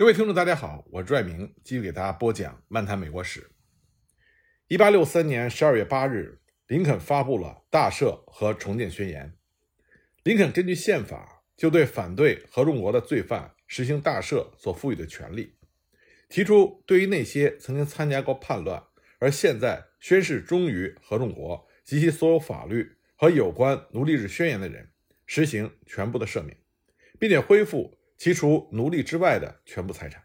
各位听众，大家好，我是朱爱明，继续给大家播讲《漫谈美国史》。一八六三年十二月八日，林肯发布了大赦和重建宣言。林肯根据宪法，就对反对合众国的罪犯实行大赦所赋予的权利，提出对于那些曾经参加过叛乱而现在宣誓忠于合众国及其所有法律和有关奴隶制宣言的人，实行全部的赦免，并且恢复。其除奴隶之外的全部财产。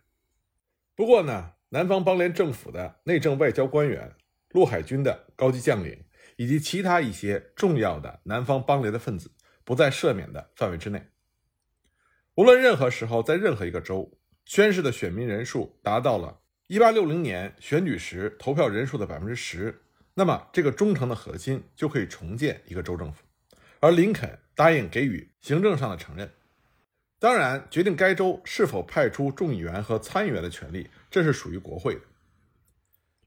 不过呢，南方邦联政府的内政外交官员、陆海军的高级将领以及其他一些重要的南方邦联的分子不在赦免的范围之内。无论任何时候，在任何一个州宣誓的选民人数达到了1860年选举时投票人数的百分之十，那么这个忠诚的核心就可以重建一个州政府，而林肯答应给予行政上的承认。当然，决定该州是否派出众议员和参议员的权利，这是属于国会的。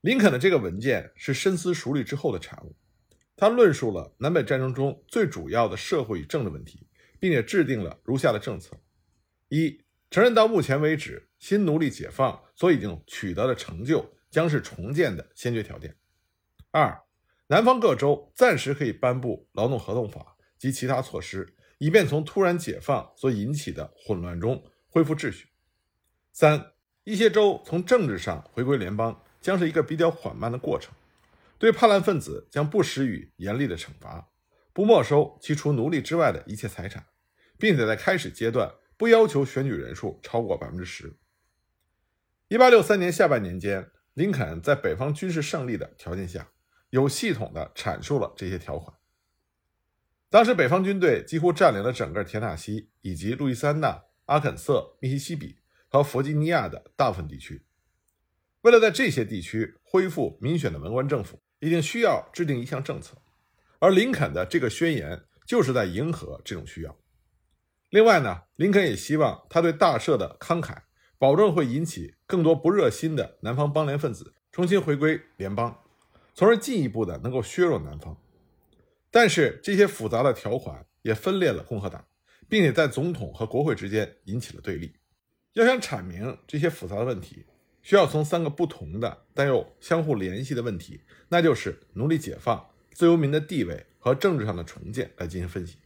林肯的这个文件是深思熟虑之后的产物，他论述了南北战争中最主要的社会与政治问题，并且制定了如下的政策：一、承认到目前为止新奴隶解放所已经取得的成就将是重建的先决条件；二、南方各州暂时可以颁布劳动合同法及其他措施。以便从突然解放所引起的混乱中恢复秩序。三，一些州从政治上回归联邦将是一个比较缓慢的过程。对叛乱分子将不施予严厉的惩罚，不没收其除奴隶之外的一切财产，并且在开始阶段不要求选举人数超过百分之十。一八六三年下半年间，林肯在北方军事胜利的条件下，有系统地阐述了这些条款。当时，北方军队几乎占领了整个田纳西以及路易斯安那、阿肯色、密西西比和弗吉尼亚的大部分地区。为了在这些地区恢复民选的文官政府，一定需要制定一项政策，而林肯的这个宣言就是在迎合这种需要。另外呢，林肯也希望他对大赦的慷慨，保证会引起更多不热心的南方邦联分子重新回归联邦，从而进一步的能够削弱南方。但是这些复杂的条款也分裂了共和党，并且在总统和国会之间引起了对立。要想阐明这些复杂的问题，需要从三个不同的但又相互联系的问题，那就是奴隶解放、自由民的地位和政治上的重建来进行分析。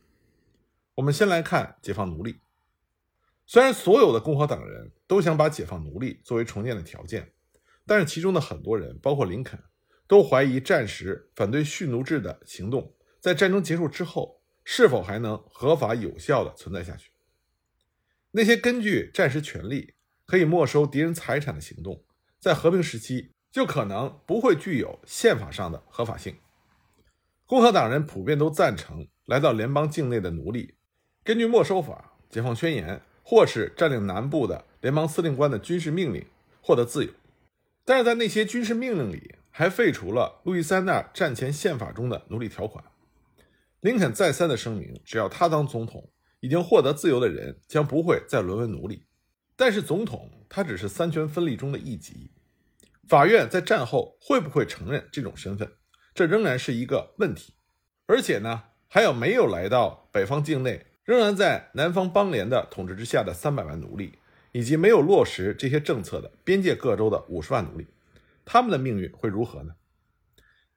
我们先来看解放奴隶。虽然所有的共和党人都想把解放奴隶作为重建的条件，但是其中的很多人，包括林肯，都怀疑战时反对蓄奴制的行动。在战争结束之后，是否还能合法有效的存在下去？那些根据战时权利可以没收敌人财产的行动，在和平时期就可能不会具有宪法上的合法性。共和党人普遍都赞成来到联邦境内的奴隶，根据没收法、解放宣言，或是占领南部的联邦司令官的军事命令获得自由。但是在那些军事命令里，还废除了路易斯安那战前宪法中的奴隶条款。林肯再三的声明，只要他当总统，已经获得自由的人将不会再沦为奴隶。但是总统他只是三权分立中的一级，法院在战后会不会承认这种身份，这仍然是一个问题。而且呢，还有没有来到北方境内，仍然在南方邦联的统治之下的三百万奴隶，以及没有落实这些政策的边界各州的五十万奴隶，他们的命运会如何呢？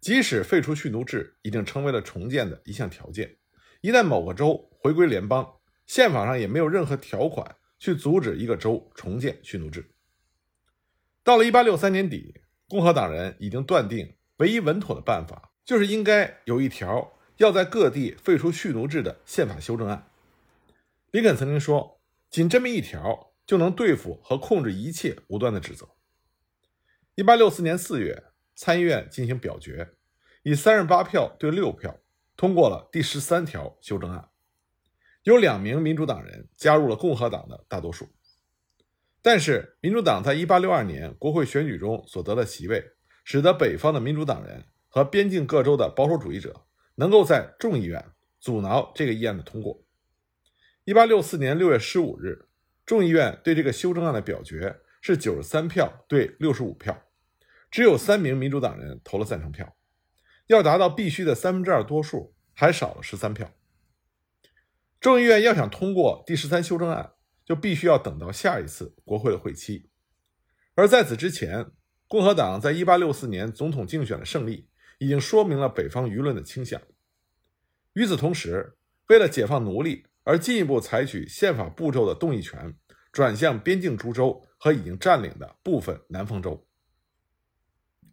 即使废除蓄奴制已经成为了重建的一项条件，一旦某个州回归联邦，宪法上也没有任何条款去阻止一个州重建蓄奴制。到了1863年底，共和党人已经断定，唯一稳妥的办法就是应该有一条要在各地废除蓄奴制的宪法修正案。林肯曾经说：“仅这么一条就能对付和控制一切无端的指责。”1864 年4月，参议院进行表决。以三十八票对六票通过了第十三条修正案，有两名民主党人加入了共和党的大多数，但是民主党在一八六二年国会选举中所得的席位，使得北方的民主党人和边境各州的保守主义者能够在众议院阻挠这个议案的通过。一八六四年六月十五日，众议院对这个修正案的表决是九十三票对六十五票，只有三名民主党人投了赞成票。要达到必须的三分之二多数，还少了十三票。众议院要想通过第十三修正案，就必须要等到下一次国会的会期。而在此之前，共和党在1864年总统竞选的胜利已经说明了北方舆论的倾向。与此同时，为了解放奴隶而进一步采取宪法步骤的动议权转向边境诸州和已经占领的部分南方州。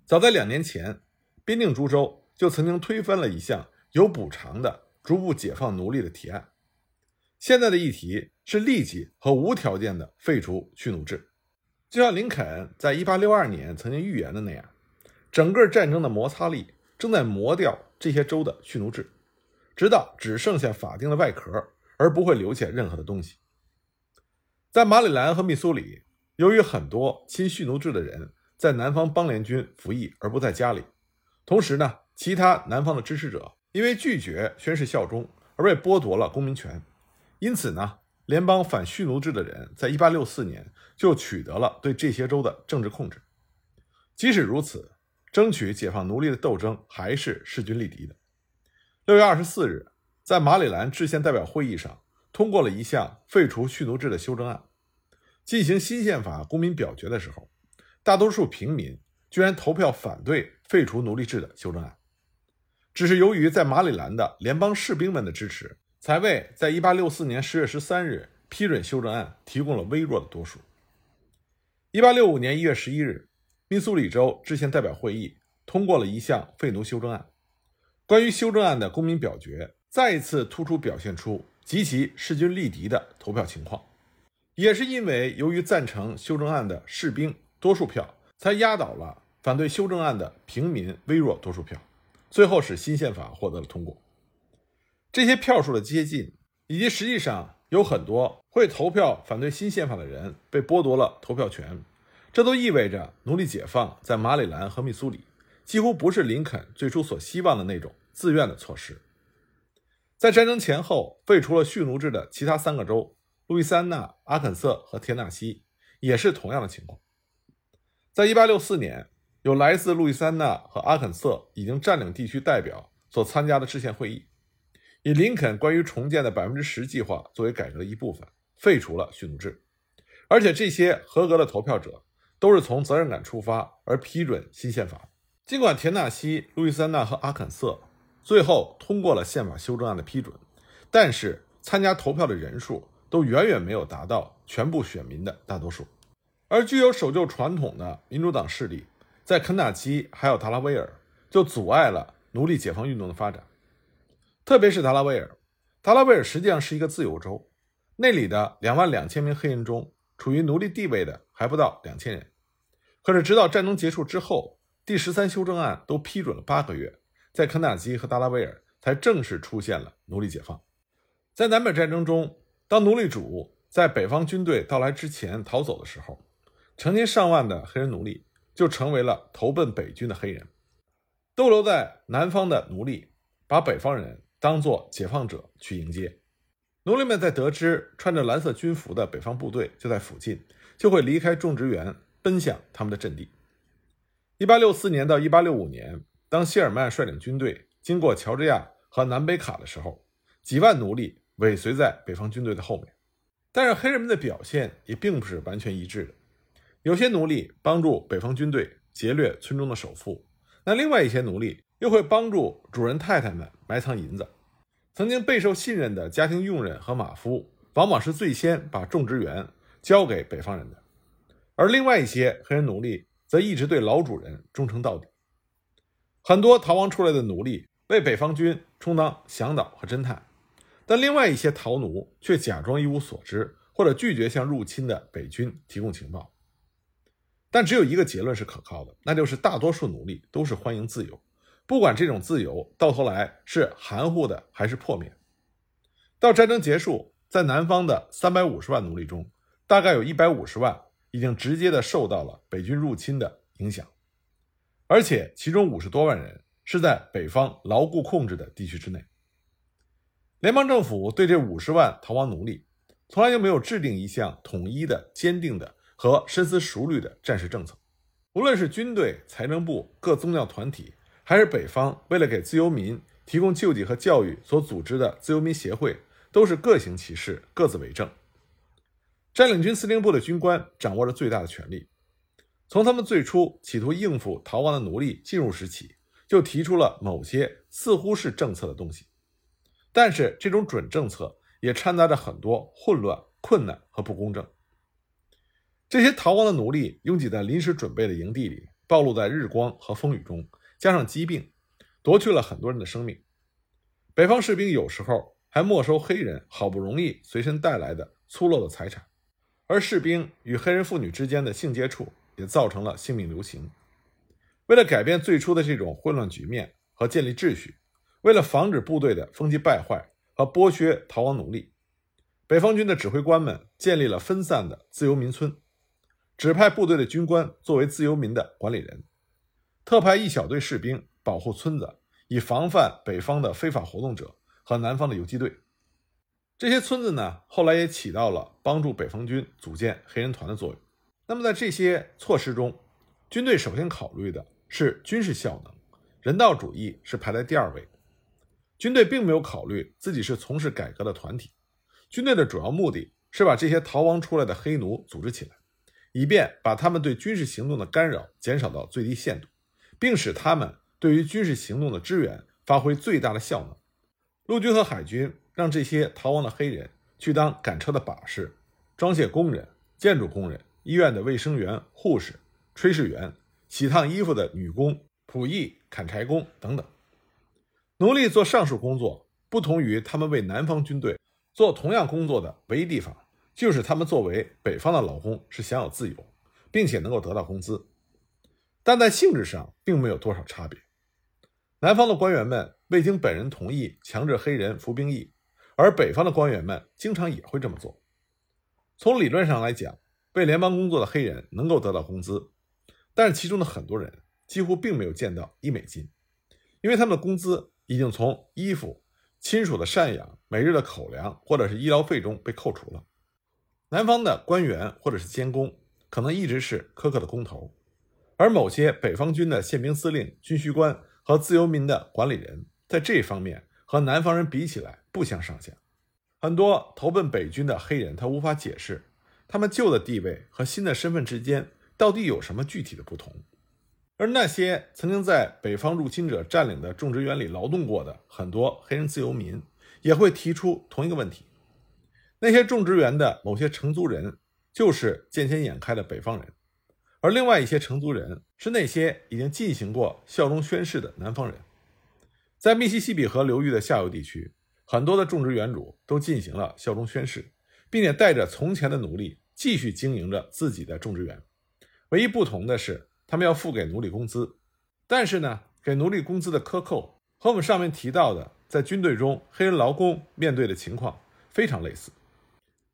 早在两年前，边境诸州就曾经推翻了一项有补偿的逐步解放奴隶的提案。现在的议题是立即和无条件的废除蓄奴制，就像林肯在1862年曾经预言的那样，整个战争的摩擦力正在磨掉这些州的蓄奴制，直到只剩下法定的外壳，而不会留下任何的东西。在马里兰和密苏里，由于很多亲蓄奴制的人在南方邦联军服役而不在家里，同时呢，其他南方的支持者因为拒绝宣誓效忠而被剥夺了公民权。因此呢，联邦反蓄奴制的人在1864年就取得了对这些州的政治控制。即使如此，争取解放奴隶的斗争还是势均力敌的。6月24日，在马里兰制宪代表会议上通过了一项废除蓄奴制的修正案。进行新宪法公民表决的时候，大多数平民居然投票反对废除奴隶制的修正案。只是由于在马里兰的联邦士兵们的支持。才为在1864年10月13日批准修正案提供了微弱的多数。1865年1月11日，密苏里州制宪代表会议通过了一项废奴修正案。关于修正案的公民表决，再一次突出表现出极其势均力敌的投票情况。也是因为由于赞成修正案的士兵多数票，才压倒了反对修正案的平民微弱多数票，最后使新宪法获得了通过。这些票数的接近，以及实际上有很多会投票反对新宪法的人被剥夺了投票权，这都意味着奴隶解放在马里兰和密苏里几乎不是林肯最初所希望的那种自愿的措施。在战争前后废除了蓄奴制的其他三个州——路易斯安那、阿肯色和田纳西，也是同样的情况。在1864年，有来自路易斯安那和阿肯色已经占领地区代表所参加的制宪会议。以林肯关于重建的百分之十计划作为改革的一部分，废除了蓄奴制，而且这些合格的投票者都是从责任感出发而批准新宪法。尽管田纳西、路易斯安那和阿肯色最后通过了宪法修正案的批准，但是参加投票的人数都远远没有达到全部选民的大多数。而具有守旧传统的民主党势力在肯塔基还有达拉维尔就阻碍了奴隶解放运动的发展。特别是达拉维尔，达拉维尔实际上是一个自由州，那里的两万两千名黑人中，处于奴隶地位的还不到两千人。可是，直到战争结束之后，第十三修正案都批准了八个月，在肯塔基和达拉维尔才正式出现了奴隶解放。在南北战争中，当奴隶主在北方军队到来之前逃走的时候，成千上万的黑人奴隶就成为了投奔北军的黑人。逗留在南方的奴隶把北方人。当做解放者去迎接奴隶们，在得知穿着蓝色军服的北方部队就在附近，就会离开种植园，奔向他们的阵地。一八六四年到一八六五年，当谢尔曼率领军队经过乔治亚和南北卡的时候，几万奴隶尾随在北方军队的后面。但是黑人们的表现也并不是完全一致的，有些奴隶帮助北方军队劫掠村中的首富，那另外一些奴隶。又会帮助主人太太们埋藏银子。曾经备受信任的家庭佣人和马夫，往往是最先把种植园交给北方人的，而另外一些黑人奴隶则一直对老主人忠诚到底。很多逃亡出来的奴隶为北方军充当向导和侦探，但另外一些逃奴却假装一无所知，或者拒绝向入侵的北军提供情报。但只有一个结论是可靠的，那就是大多数奴隶都是欢迎自由。不管这种自由到头来是含糊的还是破灭，到战争结束，在南方的三百五十万奴隶中，大概有一百五十万已经直接的受到了北军入侵的影响，而且其中五十多万人是在北方牢固控制的地区之内。联邦政府对这五十万逃亡奴隶，从来就没有制定一项统一的、坚定的和深思熟虑的战时政策，无论是军队、财政部、各宗教团体。还是北方为了给自由民提供救济和教育所组织的自由民协会，都是各行其事，各自为政。占领军司令部的军官掌握着最大的权力。从他们最初企图应付逃亡的奴隶进入时起，就提出了某些似乎是政策的东西，但是这种准政策也掺杂着很多混乱、困难和不公正。这些逃亡的奴隶拥挤在临时准备的营地里，暴露在日光和风雨中，加上疾病，夺去了很多人的生命。北方士兵有时候还没收黑人好不容易随身带来的粗陋的财产，而士兵与黑人妇女之间的性接触也造成了性命流行。为了改变最初的这种混乱局面和建立秩序，为了防止部队的风气败坏和剥削逃亡奴隶，北方军的指挥官们建立了分散的自由民村。指派部队的军官作为自由民的管理人，特派一小队士兵保护村子，以防范北方的非法活动者和南方的游击队。这些村子呢，后来也起到了帮助北方军组建黑人团的作用。那么，在这些措施中，军队首先考虑的是军事效能，人道主义是排在第二位。军队并没有考虑自己是从事改革的团体，军队的主要目的是把这些逃亡出来的黑奴组织起来。以便把他们对军事行动的干扰减少到最低限度，并使他们对于军事行动的支援发挥最大的效能。陆军和海军让这些逃亡的黑人去当赶车的把式、装卸工人、建筑工人、医院的卫生员、护士、炊事员、洗烫衣服的女工、仆役、砍柴工等等。奴隶做上述工作，不同于他们为南方军队做同样工作的唯一地方。就是他们作为北方的劳工是享有自由，并且能够得到工资，但在性质上并没有多少差别。南方的官员们未经本人同意强制黑人服兵役，而北方的官员们经常也会这么做。从理论上来讲，为联邦工作的黑人能够得到工资，但是其中的很多人几乎并没有见到一美金，因为他们的工资已经从衣服、亲属的赡养、每日的口粮或者是医疗费中被扣除了。南方的官员或者是监工，可能一直是苛刻的工头，而某些北方军的宪兵司令、军需官和自由民的管理人，在这方面和南方人比起来不相上下。很多投奔北军的黑人，他无法解释他们旧的地位和新的身份之间到底有什么具体的不同。而那些曾经在北方入侵者占领的种植园里劳动过的很多黑人自由民，也会提出同一个问题。那些种植园的某些承租人就是见钱眼开的北方人，而另外一些承租人是那些已经进行过效忠宣誓的南方人。在密西西比河流域的下游地区，很多的种植园主都进行了效忠宣誓，并且带着从前的奴隶继续经营着自己的种植园。唯一不同的是，他们要付给奴隶工资，但是呢，给奴隶工资的克扣和我们上面提到的在军队中黑人劳工面对的情况非常类似。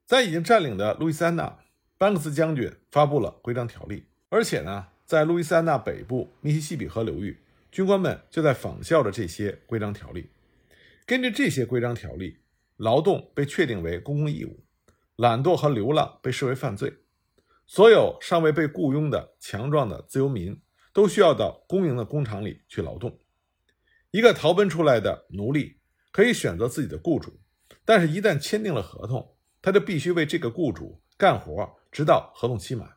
在已经占领的路易斯安那，班克斯将军发布了规章条例，而且呢，在路易斯安那北部密西西比河流域，军官们就在仿效着这些规章条例。根据这些规章条例，劳动被确定为公共义务，懒惰和流浪被视为犯罪。所有尚未被雇佣的强壮的自由民都需要到公营的工厂里去劳动。一个逃奔出来的奴隶可以选择自己的雇主，但是，一旦签订了合同，他就必须为这个雇主干活，直到合同期满。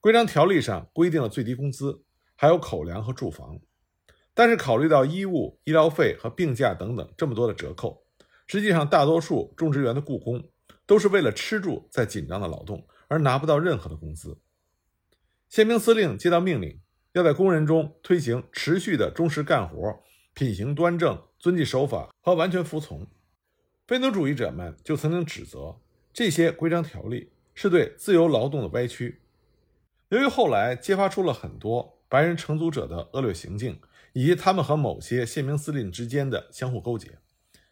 规章条例上规定了最低工资，还有口粮和住房。但是考虑到衣物、医疗费和病假等等这么多的折扣，实际上大多数种植园的雇工都是为了吃住在紧张的劳动，而拿不到任何的工资。宪兵司令接到命令，要在工人中推行持续的忠实干活、品行端正、遵纪守法和完全服从。非奴主义者们就曾经指责这些规章条例是对自由劳动的歪曲。由于后来揭发出了很多白人承租者的恶劣行径，以及他们和某些宪兵司令之间的相互勾结，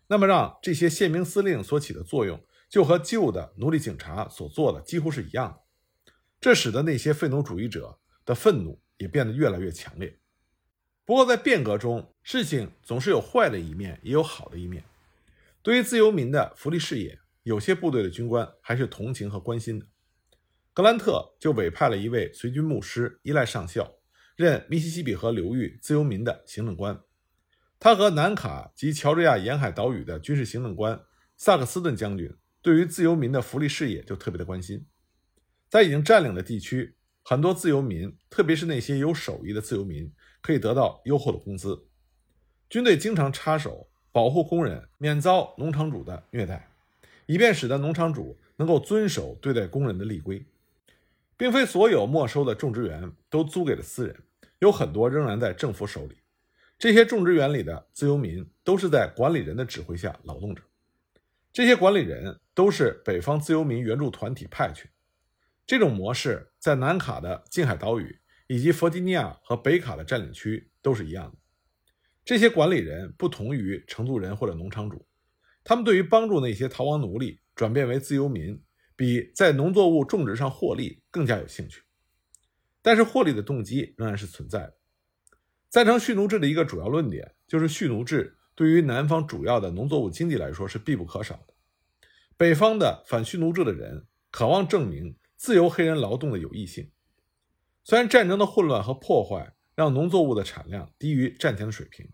那么让这些宪兵司令所起的作用就和旧的奴隶警察所做的几乎是一样的。这使得那些废奴主义者的愤怒也变得越来越强烈。不过，在变革中，事情总是有坏的一面，也有好的一面。对于自由民的福利事业，有些部队的军官还是同情和关心的。格兰特就委派了一位随军牧师伊赖上校，任密西西比河流域自由民的行政官。他和南卡及乔治亚沿海岛屿的军事行政官萨克斯顿将军对于自由民的福利事业就特别的关心。在已经占领的地区，很多自由民，特别是那些有手艺的自由民，可以得到优厚的工资。军队经常插手保护工人免遭农场主的虐待，以便使得农场主能够遵守对待工人的立规。并非所有没收的种植园都租给了私人，有很多仍然在政府手里。这些种植园里的自由民都是在管理人的指挥下劳动着。这些管理人都是北方自由民援助团体派去。这种模式在南卡的近海岛屿以及弗吉尼亚和北卡的占领区都是一样的。这些管理人不同于承租人或者农场主，他们对于帮助那些逃亡奴隶转变为自由民。比在农作物种植上获利更加有兴趣，但是获利的动机仍然是存在的。赞成蓄奴制的一个主要论点就是蓄奴制对于南方主要的农作物经济来说是必不可少的。北方的反蓄奴制的人渴望证明自由黑人劳动的有益性。虽然战争的混乱和破坏让农作物的产量低于战前的水平，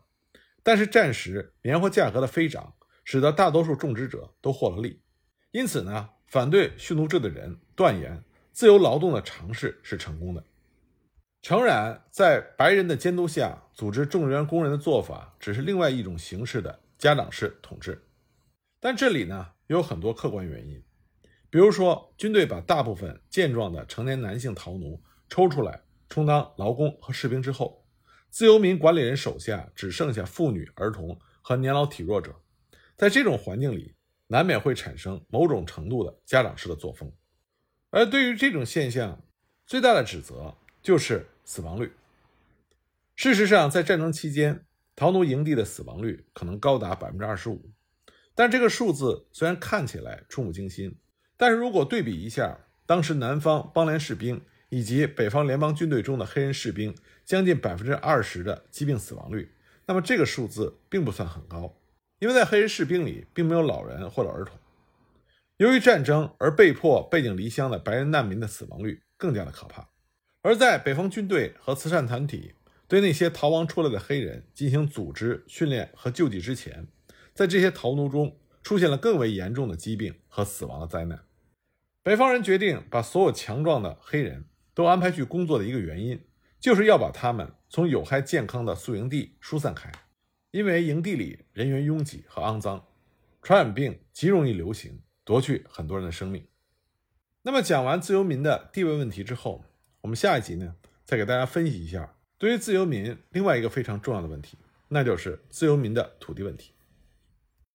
但是战时棉花价格的飞涨使得大多数种植者都获了利，因此呢。反对蓄奴制的人断言，自由劳动的尝试是成功的。诚然，在白人的监督下组织种植园工人的做法，只是另外一种形式的家长式统治。但这里呢，有很多客观原因，比如说，军队把大部分健壮的成年男性逃奴抽出来充当劳工和士兵之后，自由民管理人手下只剩下妇女、儿童和年老体弱者。在这种环境里。难免会产生某种程度的家长式的作风，而对于这种现象，最大的指责就是死亡率。事实上，在战争期间，逃奴营地的死亡率可能高达百分之二十五。但这个数字虽然看起来触目惊心，但是如果对比一下当时南方邦联士兵以及北方联邦军队中的黑人士兵将近百分之二十的疾病死亡率，那么这个数字并不算很高。因为在黑人士兵里并没有老人或者儿童，由于战争而被迫背井离乡的白人难民的死亡率更加的可怕。而在北方军队和慈善团体对那些逃亡出来的黑人进行组织训练和救济之前，在这些逃奴中出现了更为严重的疾病和死亡的灾难。北方人决定把所有强壮的黑人都安排去工作的一个原因，就是要把他们从有害健康的宿营地疏散开。因为营地里人员拥挤和肮脏，传染病极容易流行，夺去很多人的生命。那么讲完自由民的地位问题之后，我们下一集呢，再给大家分析一下对于自由民另外一个非常重要的问题，那就是自由民的土地问题。